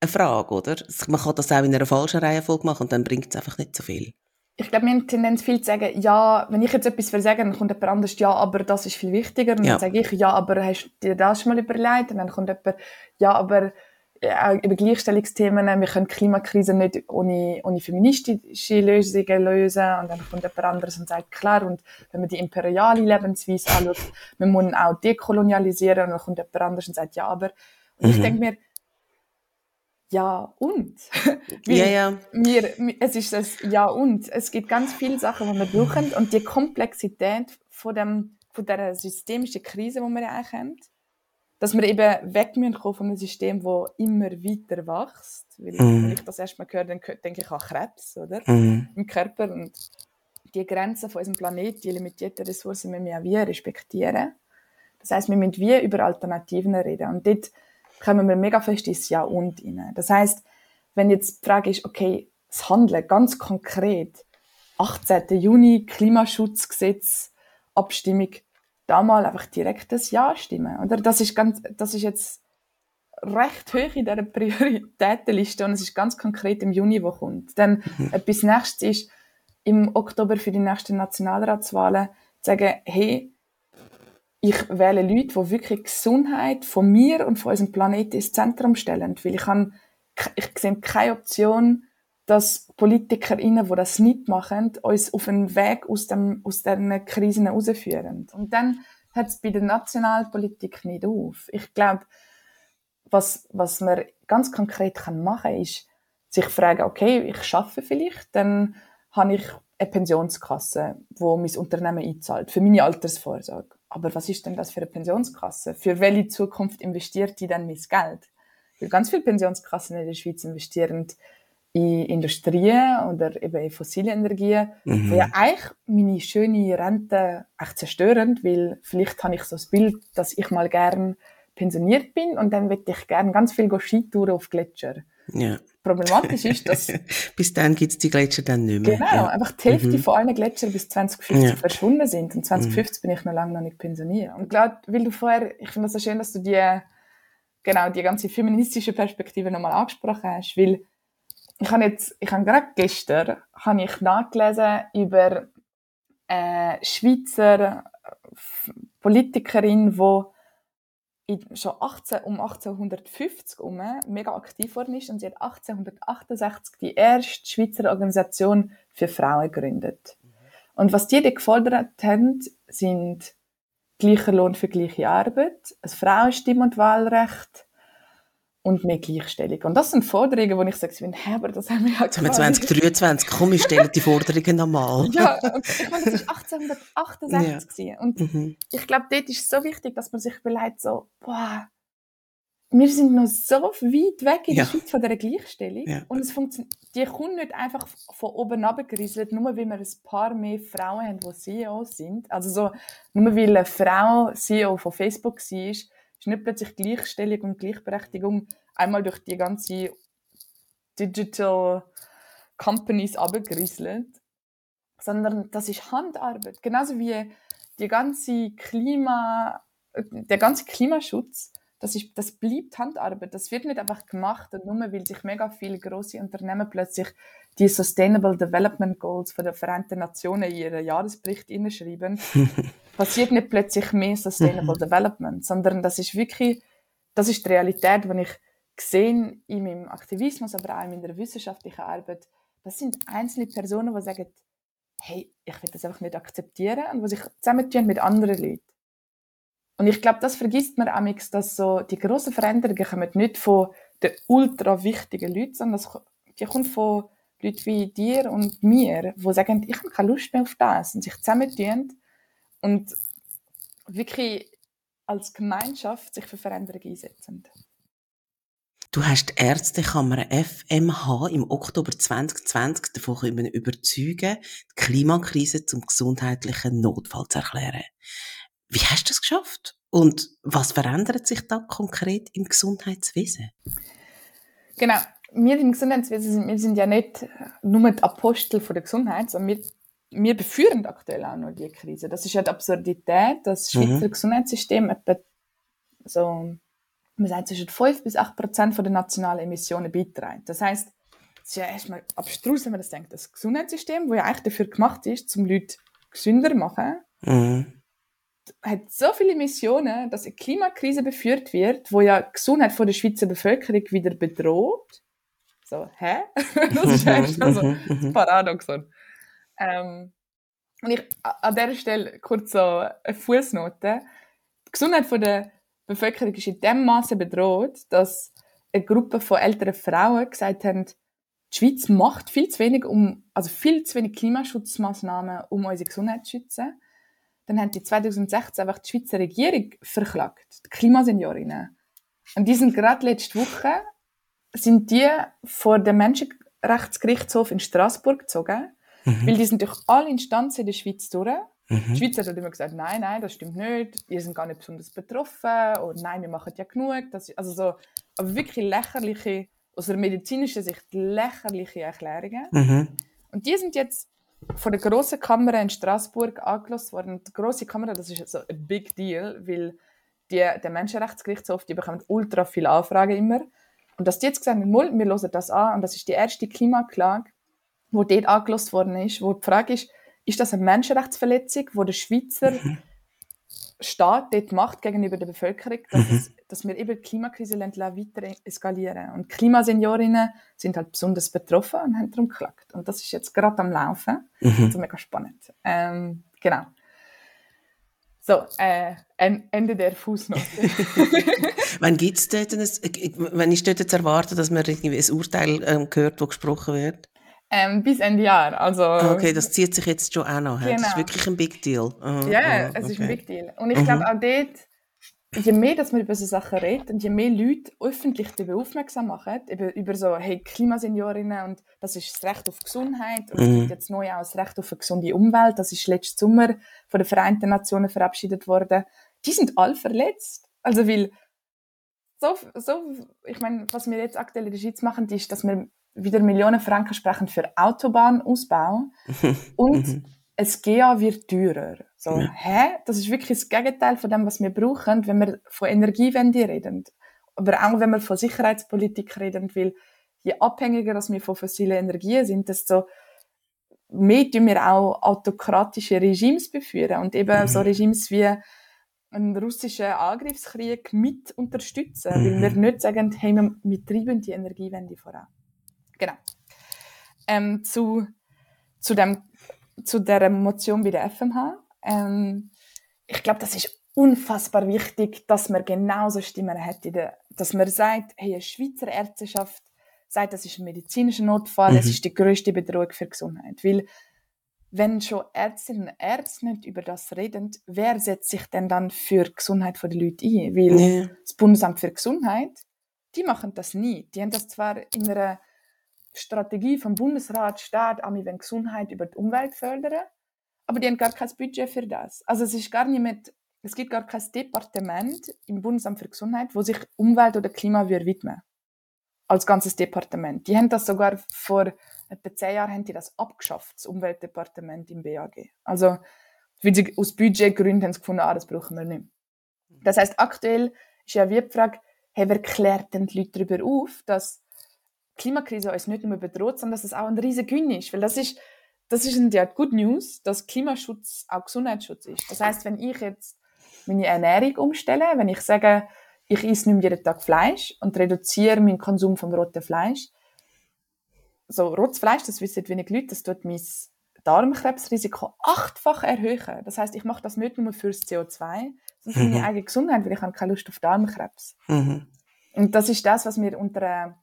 eine Frage, oder? Man kann das auch in einer falschen Reihenfolge machen und dann bringt es einfach nicht so viel. Ich glaube, wir haben Tendenz viel zu sagen, ja, wenn ich jetzt etwas will sagen, dann kommt jemand anderes, ja, aber das ist viel wichtiger. Und ja. dann sage ich, ja, aber hast du dir das schon mal überlegt? Und dann kommt jemand, ja, aber auch über Gleichstellungsthemen, wir können die Klimakrise nicht ohne, ohne feministische Lösungen lösen. Und dann kommt jemand anderes und sagt, klar, und wenn man die imperiale Lebensweise anschaut, wir müssen auch dekolonialisieren. Und dann kommt jemand anderes und sagt, ja, aber. Und mhm. ich denke mir, ja und? ja, ja. Wir, es ist das Ja und. Es gibt ganz viele Sachen, die wir brauchen und die Komplexität von, dem, von der systemischen Krise, die wir ja eigentlich haben, dass wir eben weg müssen von einem System, das immer weiter wächst. Weil, Mhm. wenn ich das erstmal höre, dann denke ich an Krebs, oder? Mhm. Im Körper. Und die Grenzen von unserem Planeten, die limitierten Ressourcen, müssen wir auch wie respektieren. Das heißt, wir müssen wie über Alternativen reden. Und dort kommen wir mega fest ins Ja und rein. Das heißt, wenn jetzt die Frage ist, okay, das Handeln ganz konkret, 18. Juni, Klimaschutzgesetz, Abstimmung, da mal einfach direkt das Ja stimmen. Oder? Das ist ganz, das ist jetzt recht hoch in dieser Prioritätenliste und es ist ganz konkret im Juni, wo kommt. Dann etwas nächstes ist, im Oktober für die nächsten Nationalratswahlen zu sagen, hey, ich wähle Leute, die wirklich Gesundheit von mir und von unserem Planeten ins Zentrum stellen. Weil ich, kann, ich sehe keine Option, dass PolitikerInnen, die das nicht machen, uns auf einen Weg aus, dem, aus diesen Krisen herausführen. Und dann hört es bei der Nationalpolitik nicht auf. Ich glaube, was, was man ganz konkret kann machen kann, ist, sich fragen, okay, ich schaffe vielleicht, dann habe ich eine Pensionskasse, wo mein Unternehmen einzahlt, für meine Altersvorsorge. Aber was ist denn das für eine Pensionskasse? Für welche Zukunft investiert die denn mein Geld? Weil ganz viele Pensionskassen in der Schweiz investieren in Industrie oder eben in fossile Energien, Mhm. ja eigentlich meine schöne Rente echt zerstören, weil vielleicht habe ich so das Bild, dass ich mal gern pensioniert bin und dann möchte ich gern ganz viel Skitouren auf Gletscher. Ja. Problematisch ist, dass Bis dann gibt's die Gletscher dann nicht mehr. Genau, Ja. einfach die Hälfte Mhm. von allen Gletschern bis 2050 Ja. verschwunden sind. Und 2050 bin ich noch lange noch nicht pensioniert. Und gerade, weil du vorher, ich finde es so schön, dass du die, genau, die ganze feministische Perspektive nochmal angesprochen hast, weil ich habe jetzt, ich habe gerade gestern, habe ich nachgelesen über eine Schweizer äh, Politikerin, die schon 18, um 1850 herum mega aktiv worden ist und sie hat 1868 die erste Schweizer Organisation für Frauen gegründet. Und was die gefordert haben, sind gleicher Lohn für gleiche Arbeit, ein Frauenstimm- und Wahlrecht und mehr Gleichstellung. Und das sind Forderungen, wo ich sage, hä, aber das haben wir ja Jetzt haben wir quasi- 2023. Komm, wir stellen die Forderungen nochmal. Ja, und ich meine, das war 1868. gewesen. Und Mhm. ich glaube, dort ist es so wichtig, dass man sich überlegt, so, boah, wir sind noch so weit weg in Ja. der Schweiz von dieser Gleichstellung. Ja. Und es funktioniert, die kommt nicht einfach von oben runtergerieselt, nur weil wir ein paar mehr Frauen haben, die CEOs sind. Also so, nur weil eine Frau CEO von Facebook war, ist nicht plötzlich Gleichstellung und Gleichberechtigung einmal durch die ganze Digital Companies runtergerieselt sondern das ist Handarbeit. Genauso wie die ganze Klima, der ganze Klimaschutz, das, ist, das bleibt Handarbeit. Das wird nicht einfach gemacht, nur weil sich mega viele große Unternehmen plötzlich die Sustainable Development Goals von der Vereinten Nationen in ihren Jahresbericht hineinschreiben, passiert nicht plötzlich mehr Sustainable Development, sondern das ist wirklich, das ist die Realität, die ich gesehen in meinem Aktivismus, aber auch in meiner wissenschaftlichen Arbeit. Das sind einzelne Personen, die sagen, hey, ich will das einfach nicht akzeptieren und die sich zusammentun mit anderen Leuten. Und ich glaube, das vergisst man amix, dass so die grossen Veränderungen kommen nicht von den ultra wichtigen Leuten, sondern das, die kommen von Leuten wie dir und mir, die sagen, ich habe keine Lust mehr auf das und sich zusammentun und wirklich als Gemeinschaft sich für Veränderungen einsetzen. Du hast die Ärztekammer FMH im Oktober 2020 davon können überzeugen, die Klimakrise zum gesundheitlichen Notfall zu erklären. Wie hast du das geschafft? Und was verändert sich da konkret im Gesundheitswesen? Genau. Wir im Gesundheitswesen sind, wir sind ja nicht nur die Apostel von der Gesundheit, sondern wir, wir beführen aktuell auch noch die Krise. Das ist ja die Absurdität, dass das Schweizer Gesundheitssystem etwa so, man sagt, zwischen 5 bis 8 Prozent den nationalen Emissionen beiträgt. Das heißt, es ist ja erstmal abstrus, wenn man das denkt. Das Gesundheitssystem, das ja eigentlich dafür gemacht ist, um Leute gesünder zu machen, Mhm. hat so viele Missionen, dass eine Klimakrise beführt wird, wo ja die Gesundheit von der Schweizer Bevölkerung wieder bedroht. So, hä? das ist echt also ein Paradoxon. Ähm, und ich an dieser Stelle kurz so eine Fußnote. Die Gesundheit von der Bevölkerung ist in dem Maße bedroht, dass eine Gruppe von älteren Frauen gesagt haben, die Schweiz macht viel zu wenig, um, also viel zu wenig Klimaschutzmaßnahmen, um unsere Gesundheit zu schützen. dann haben die 2016 einfach die Schweizer Regierung verklagt, die Klimaseniorinnen. Und die sind gerade letzte Woche sind die vor dem Menschenrechtsgerichtshof in Straßburg gezogen, mhm. weil die sind durch alle Instanzen in der Schweiz durch. Mhm. Die Schweiz hat immer gesagt, nein, nein, das stimmt nicht, ihr seid gar nicht besonders betroffen und nein, wir machen ja genug. Das, also so, aber wirklich lächerliche, aus einer medizinischen Sicht lächerliche Erklärungen. Mhm. Und die sind jetzt von der grossen Kamera in Straßburg angelost worden. Die grosse Kamera, das ist so ein big deal, weil die, der Menschenrechtsgerichtshof, die bekommen ultra viele Anfragen immer. Und dass die jetzt gesagt haben, wir hören das an, und das ist die erste Klimaklage, wo dort angelost worden ist, wo die Frage ist, ist das eine Menschenrechtsverletzung, wo der Schweizer mhm. Staat dort macht gegenüber der Bevölkerung, dass, mhm. es, dass wir eben die Klimakrise weiter eskalieren. Und Klimaseniorinnen sind halt besonders betroffen und haben darum geklagt. Und das ist jetzt gerade am Laufen. Mhm. Also mega spannend. Ähm, genau. So, äh, Ende der Fußnote. wann gibt's dort ein, wenn ist dort zu erwarten, dass man irgendwie ein Urteil ähm, hört, das gesprochen wird? Ähm, bis Ende Jahr. Also, okay, das zieht sich jetzt schon auch noch. Genau. Das ist wirklich ein Big Deal. Aha, ja, aha, es okay. ist ein Big Deal. Und ich mhm. glaube auch dort, je mehr dass man über so Sachen redet und je mehr Leute öffentlich darüber aufmerksam machen, über, über so, hey, Klimaseniorinnen und das ist das Recht auf Gesundheit und mhm. es gibt jetzt neu auch das Recht auf eine gesunde Umwelt, das ist letzten Sommer von den Vereinten Nationen verabschiedet worden, die sind alle verletzt. Also weil so, so ich meine, was wir jetzt aktuell in der Schweiz machen, ist, dass wir wieder Millionen Franken sprechen für Autobahnausbau und mhm. es GA wird teurer. So, ja. hä? Das ist wirklich das Gegenteil von dem, was wir brauchen, wenn wir von Energiewende reden. Aber auch wenn wir von Sicherheitspolitik reden, weil je abhängiger wir von fossilen Energien sind, desto mehr tun wir auch autokratische Regimes beführen und eben mhm. so Regimes wie einen russischen Angriffskrieg mit unterstützen, mhm. weil wir nicht sagen, hey, wir treiben die Energiewende voran. Genau. Ähm, zu, zu, dem, zu der Motion bei der FMH. Ähm, ich glaube, das ist unfassbar wichtig, dass man genauso Stimmen hat, dass man sagt, hey, eine Schweizer Ärzteschaft sagt, das ist ein medizinischer Notfall, mhm. es ist die größte Bedrohung für Gesundheit. Weil, wenn schon Ärztinnen und Ärzte nicht über das reden, wer setzt sich denn dann für die Gesundheit der Leute ein? Weil ja. das Bundesamt für Gesundheit, die machen das nie. Die haben das zwar in einer Strategie vom Bundesrat steht, auch wenn Gesundheit über die Umwelt fördern, aber die haben gar kein Budget für das. Also es ist gar nicht mit, es gibt gar kein Departement im Bundesamt für Gesundheit, wo sich Umwelt oder Klima widmen als ganzes Departement. Die haben das sogar vor etwa zehn Jahren haben die das abgeschafft, das Umweltdepartement im BAG. Also weil sie aus Budgetgründen haben sie gefunden, ah, das brauchen wir nicht. Das heißt, aktuell ist ja wie die Frage, hey, wer klärt denn die Leute darüber auf, dass Klimakrise uns nicht nur bedroht, sondern dass es auch ein riesiger Gewinn ist. Weil das ist, das ist ja Good News, dass Klimaschutz auch Gesundheitsschutz ist. Das heißt, wenn ich jetzt meine Ernährung umstelle, wenn ich sage, ich esse nicht mehr jeden Tag Fleisch und reduziere meinen Konsum von rotem Fleisch, so rotes Fleisch, das wissen wenig Leute, das tut mein Darmkrebsrisiko achtfach erhöhen. Das heißt, ich mache das nicht nur fürs CO2, sondern für meine mhm. eigene Gesundheit, weil ich habe keine Lust auf Darmkrebs. Mhm. Und das ist das, was wir unter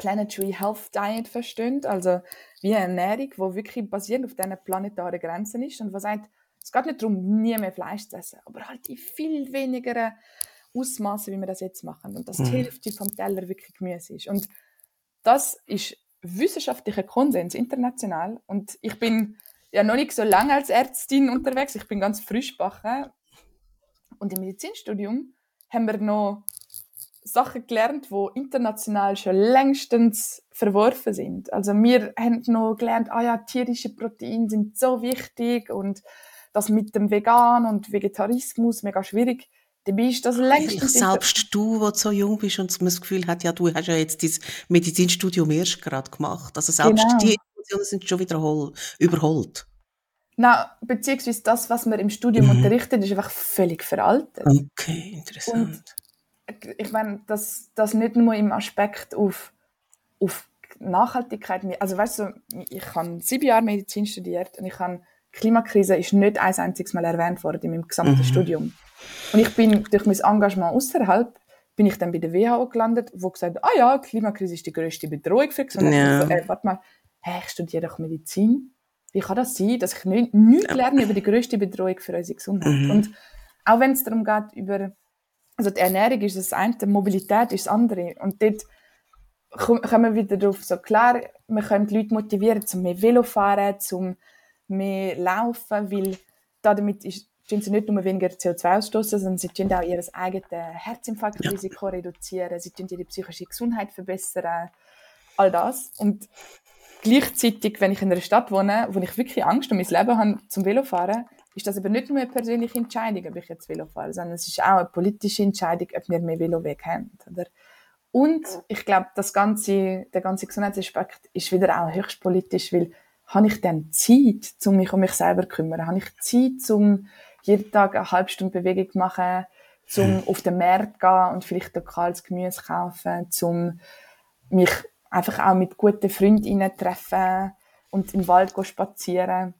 Planetary Health Diet verstehen, also wie eine Ernährung, die wirklich basierend auf diesen planetaren Grenzen ist und was sagt, es geht nicht darum, nie mehr Fleisch zu essen, aber halt in viel weniger Ausmaße, wie wir das jetzt machen und dass die. Hälfte vom Teller wirklich Gemüse ist. Und das ist wissenschaftlicher Konsens international und ich bin ja noch nicht so lange als Ärztin unterwegs, ich bin ganz frisch backen und im Medizinstudium haben wir noch Sachen gelernt, die international schon längstens verworfen sind. Also wir haben noch gelernt, ah ja, tierische Proteine sind so wichtig und das mit dem Vegan und Vegetarismus mega schwierig. Dabei ist das längstens... Selbst du, wo so jung bist und man das Gefühl hat, ja, du hast ja jetzt dein Medizinstudium erst gerade gemacht. Also selbst genau. die Informationen sind schon wieder überholt. Na, beziehungsweise das, was man im Studium mhm. unterrichtet, ist einfach völlig veraltet. Okay, interessant. Und ich meine, das, das nicht nur im Aspekt auf, auf Nachhaltigkeit, also weißt du, ich habe sieben Jahre Medizin studiert und ich habe Klimakrise ist nicht ein einziges Mal erwähnt worden in meinem gesamten mhm. Studium. Und ich bin durch mein Engagement außerhalb bin ich dann bei der WHO gelandet, wo gesagt, ah ja, Klimakrise ist die größte Bedrohung für Gesundheit. Ja. So, äh, warte mal, hey, ich studiere doch Medizin. wie kann das sein, dass ich nicht, nichts lerne über die grösste Bedrohung für unsere Gesundheit. Mhm. Und auch wenn es darum geht, über, also die Ernährung ist das eine, die Mobilität ist das andere. Und dort kommen wir wieder darauf, so klar, wir können die Leute motivieren, zum mehr Velo fahren, zum mehr laufen, weil damit ist, sie nicht nur weniger CO2 ausstoßen, sondern sie tun auch ihr eigenes Herzinfarktrisiko ja. reduzieren, sie tun ihre psychische Gesundheit verbessern, all das. Und gleichzeitig, wenn ich in einer Stadt wohne, wo ich wirklich Angst um mein Leben habe zum Velofahren, ist das aber nicht nur eine persönliche Entscheidung, ob ich jetzt Velo fahre, sondern es ist auch eine politische Entscheidung, ob wir mehr Veloweg haben. Oder? Und ich glaube, das ganze, der ganze Gesundheitsaspekt ist wieder auch höchst politisch, weil habe ich dann Zeit, um mich um mich selber zu kümmern? Habe ich Zeit, um jeden Tag eine halbe Stunde Bewegung zu machen, um hm. auf den Markt zu gehen und vielleicht lokales Gemüse zu kaufen, um mich einfach auch mit guten Freundinnen treffen und im Wald spazieren.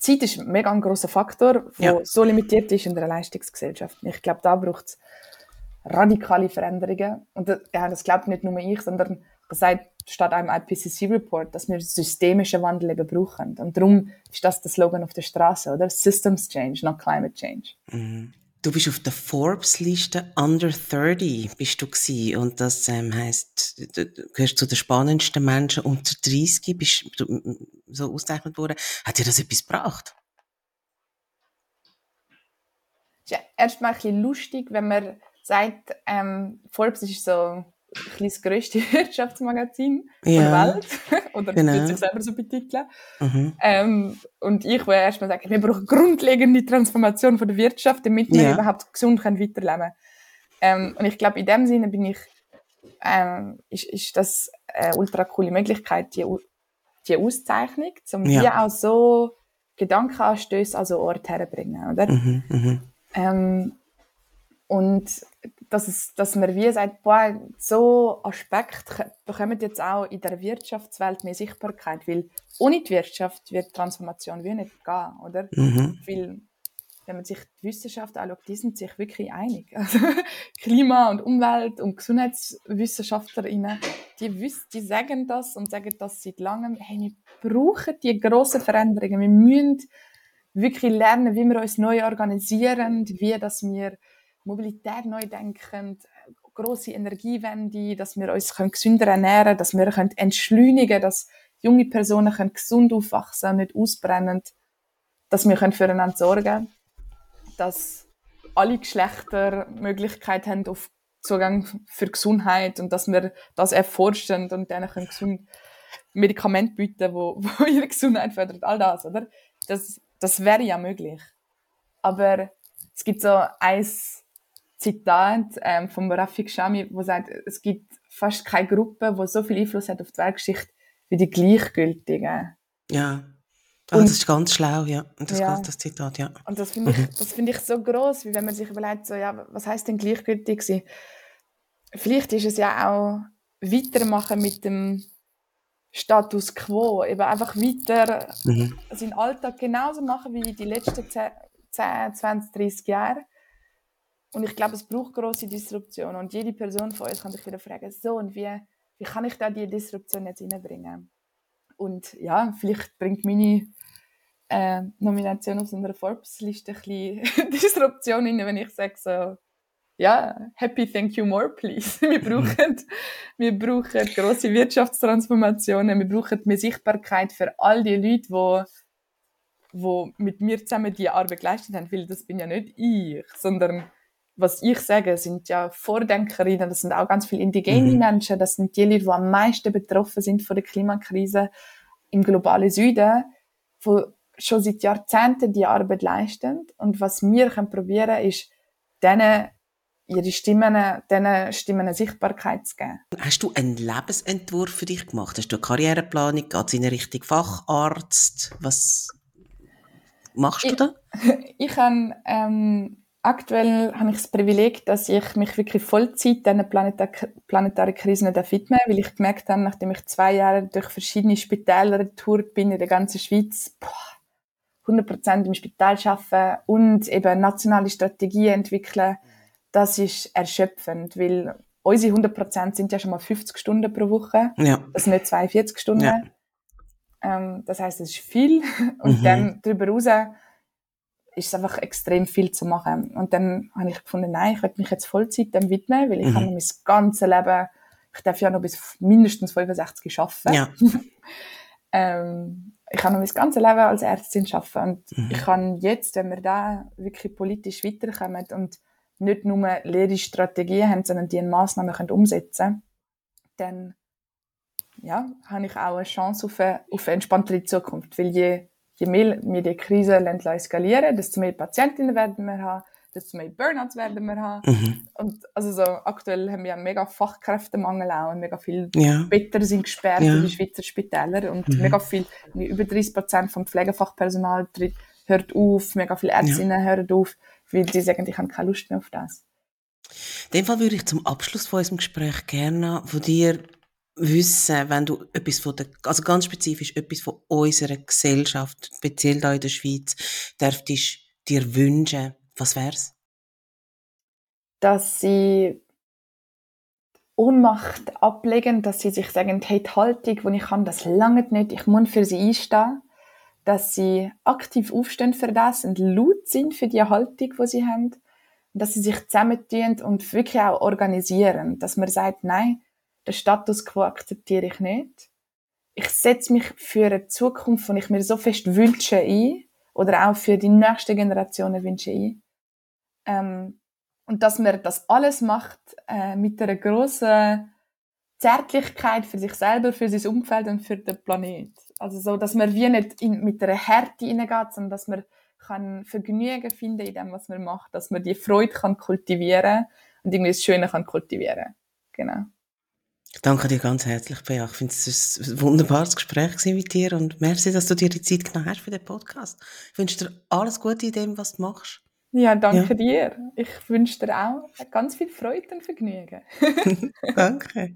Zeit ist ein mega ein grosser Faktor, der ja. so limitiert ist in der Leistungsgesellschaft. Ich glaube, da braucht es radikale Veränderungen. Und das, ja, das glaubt nicht nur ich, sondern das sagt, steht einem IPCC-Report, dass wir systemischen Wandel eben brauchen. Und darum ist das der Slogan auf der Straße, oder? Systems Change, not Climate Change. Mhm. Du bist auf der Forbes-Liste Under 30 bist du gewesen. und das ähm, heißt, du gehörst zu den spannendsten Menschen unter 30 bist du so ausgezeichnet worden. Hat dir das etwas gebracht? Ja, erstmal ein bisschen lustig, wenn man sagt, ähm, Forbes ist so das grösste Wirtschaftsmagazin ja, der Welt. Oder genau. würde sich selber so betiteln. Mhm. Ähm, und ich will erstmal sagen, wir brauchen grundlegende Transformation von der Wirtschaft, damit wir ja. überhaupt gesund können weiterleben können. Ähm, und ich glaube, in dem Sinne bin ich, ähm, ist, ist das eine ultra coole Möglichkeit, die, die Auszeichnung, um ja. die auch so Gedankenanstöße an so Ort herzubringen, oder? Mhm, mhm. Ähm, und dass, es, dass man wie sagt, boah, so Aspekte bekommen jetzt auch in der Wirtschaftswelt mehr Sichtbarkeit, weil ohne die Wirtschaft wird die Transformation wie nicht gehen, oder? Mhm. Weil, wenn man sich die Wissenschaft anschaut, die sind sich wirklich einig. Also, Klima- und Umwelt- und GesundheitswissenschaftlerInnen, die, wissen, die sagen das und sagen das seit langem, hey, wir brauchen die grossen Veränderungen, wir müssen wirklich lernen, wie wir uns neu organisieren, wie dass wir Mobilität neu denken, große Energiewende, dass wir uns gesünder ernähren können, dass wir können entschleunigen können, dass junge Personen können gesund aufwachsen nicht ausbrennen, dass wir können füreinander sorgen können, dass alle Geschlechter Möglichkeit haben auf Zugang für Gesundheit und dass wir das erforschen und denen können gesund Medikamente bieten, wo, wo ihre Gesundheit fördert, all das, oder? Das, das wäre ja möglich. Aber es gibt so eins Zitat ähm, von Rafik Shami, wo sagt, es gibt fast keine Gruppe, die so viel Einfluss hat auf die Weltgeschichte wie die Gleichgültigen. Ja. Oh, und, das ist ganz schlau, ja. Und das, ja. Ganz, das Zitat, ja. Und das finde ich, mhm. das ich so groß, wie wenn man sich überlegt, so, ja, was heißt denn gleichgültig sein? Vielleicht ist es ja auch weitermachen mit dem Status quo, eben einfach weiter mhm. seinen Alltag genauso machen wie die letzten 10, 10 20, 30 Jahre und ich glaube, es braucht große Disruption. Und jede Person von uns kann sich wieder fragen, so, und wie, wie kann ich da die Disruption jetzt reinbringen? Und ja, vielleicht bringt meine äh, Nomination auf so einer Forbes-Liste ein bisschen Disruption rein, wenn ich sage so, ja, happy, thank you more, please. Wir brauchen, wir brauchen grosse Wirtschaftstransformationen, wir brauchen mehr Sichtbarkeit für all die Leute, die wo mit mir zusammen die Arbeit geleistet haben, weil das bin ja nicht ich, sondern was ich sage, sind ja Vordenkerinnen, das sind auch ganz viele indigene mhm. Menschen, das sind die Leute, die am meisten betroffen sind von der Klimakrise im globalen Süden, die schon seit Jahrzehnten die Arbeit leisten. Und was wir können probieren, ist, denen ihre Stimmen, denen Stimmen eine Sichtbarkeit zu geben. Hast du einen Lebensentwurf für dich gemacht? Hast du eine Karriereplanung? Geht es in Richtung Facharzt? Was machst du ich, da? Ich habe ähm, aktuell habe ich das Privileg, dass ich mich wirklich Vollzeit diesen Planetar planetaren Krisen widme, weil ich gemerkt habe, nachdem ich zwei Jahre durch verschiedene Spitäler getourt bin in der ganzen Schweiz, boah, 100% im Spital arbeiten und eben nationale Strategien entwickeln, das ist erschöpfend, weil unsere 100% sind ja schon mal 50 Stunden pro Woche. Ja. Das sind nicht 42 Stunden. Ja. Ähm, das heißt, es ist viel. Und Mhm. dann darüber hinaus ist es einfach extrem viel zu machen. Und dann habe ich gefunden, nein, ich werde mich jetzt Vollzeit dem widmen, weil ich Mhm. habe mein ganzes Leben, ich darf ja noch bis mindestens 65 arbeiten. Ja. Ähm, ich habe noch mein ganzes Leben als Ärztin arbeiten und Mhm. ich kann jetzt, wenn wir da wirklich politisch weiterkommen und nicht nur leere Strategien haben, sondern die in Massnahmen können umsetzen dann ja, habe ich auch eine Chance auf eine, auf eine entspanntere Zukunft. Weil je, je mehr wir die Krise eskalieren, desto mehr Patientinnen werden wir haben, desto mehr Burnouts werden wir haben. Mhm. Und also so, aktuell haben wir einen mega Fachkräftemangel auch und mega viele Ja. Betten sind gesperrt Ja. in den Schweizer Spitälern und Mhm. mega viel, über 30 Prozent vom Pflegefachpersonal tritt, hört auf, mega viele Ärztinnen hören auf, weil die sagen, ich habe keine Lust mehr auf das. In dem Fall würde ich zum Abschluss von unserem Gespräch gerne von dir wissen, wenn du etwas von der, also ganz spezifisch etwas von unserer Gesellschaft, speziell da in der Schweiz, dürftest dir wünschen, was wär's? Dass sie Ohnmacht ablegen, dass sie sich sagen, hey, die Haltung, die ich kann, das lange nicht, ich muss für sie einstehen. Dass sie aktiv aufstehen für das und laut sind für die Haltung, die sie haben. Dass sie sich zusammentun und wirklich auch organisieren. Dass man sagt, nein, den Status quo akzeptiere ich nicht. Ich setze mich für eine Zukunft, die ich mir so fest wünsche, ein. Oder auch für die nächsten Generationen wünsche ein. Ähm, und dass man das alles macht äh, mit einer großen Zärtlichkeit für sich selber, für sein Umfeld und für den Planet. Also so, dass man wie nicht in, mit einer Härte hineingeht, sondern dass man kann Vergnügen finden in dem, was man macht, dass man die Freude kann kultivieren und irgendwie das Schöne kann kultivieren. Genau. Ich danke dir ganz herzlich, Bea. Ich finde, es ein wunderbares Gespräch mit dir und merci, dass du dir die Zeit genommen hast für den Podcast. Ich wünsche dir alles Gute in dem, was du machst. Ja, danke Ja. dir. Ich wünsche dir auch ganz viel Freude und Vergnügen. Danke.